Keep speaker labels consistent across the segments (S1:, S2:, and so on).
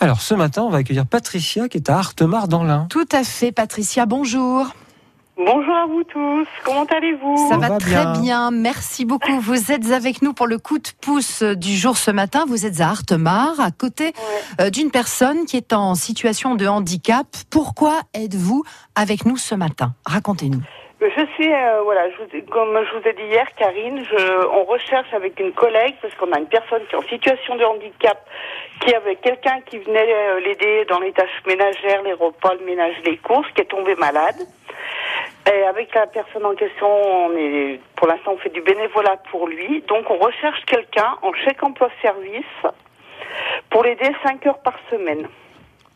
S1: Alors ce matin, on va accueillir Patricia qui est à Artemar dans l'Ain.
S2: Tout à fait, Patricia, bonjour.
S3: Bonjour à vous tous, comment allez-vous?
S2: Ça va,
S1: va
S2: très
S1: bien.
S2: bien. merci beaucoup. Vous êtes avec nous pour le coup de pouce du jour ce matin. Vous êtes à Artemar, à côté euh, d'une personne qui est en situation de handicap. Pourquoi êtes-vous avec nous ce matin? Racontez-nous.
S3: Je suis, euh, voilà, je vous comme je vous ai dit hier, Karine, je, on recherche avec une collègue, parce qu'on a une personne qui est en situation de handicap, qui avait quelqu'un qui venait euh, l'aider dans les tâches ménagères, les repas, le ménage, les courses, qui est tombé malade. Et avec la personne en question, on est, pour l'instant, on fait du bénévolat pour lui. Donc, on recherche quelqu'un en chèque emploi-service pour l'aider 5 heures par semaine.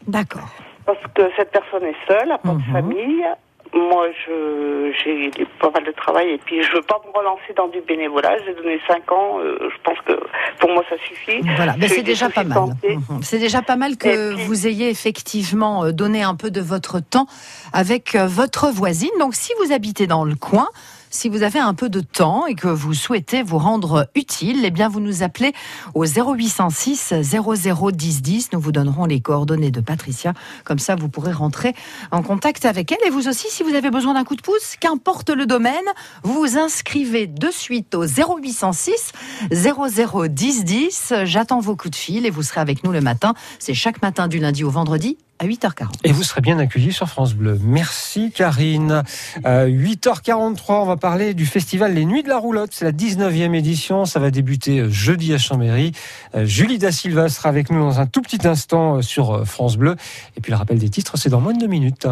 S2: D'accord.
S3: Parce que cette personne est seule, n'a pas de famille. Moi, je j'ai pas mal de travail et puis je veux pas me relancer dans du bénévolat. J'ai donné 5 ans. euh, je pense que pour moi, ça suffit.
S2: Voilà, mais c'est déjà pas mal. Mhm. C'est déjà pas mal que
S3: puis-
S2: vous ayez effectivement euh, donné un peu de votre temps avec euh, votre voisine. Donc si vous habitez dans le coin, si vous avez un peu de temps et que vous souhaitez vous rendre utile, eh bien vous nous appelez au 0806 0010 10. Nous vous donnerons les coordonnées de Patricia. Comme ça, vous pourrez rentrer en contact avec elle. Et vous aussi, si vous avez besoin d'un coup de pouce, qu'importe le domaine, vous vous inscrivez de suite au 0806 0010 10. J'attends vos coups de fil et vous serez avec nous le matin. C'est chaque matin du lundi au vendredi à 8h40.
S1: Et vous serez bien accueillis sur France Bleu. Merci Karine. Euh, 8h43, on va parler du festival Les Nuits de la Roulotte. C'est la 19e édition. Ça va débuter euh, jeudi à Chambéry. Euh, Julie Da Silva sera avec nous dans un tout petit instant euh, sur France Bleu. Et puis le rappel des titres, c'est dans moins de deux minutes.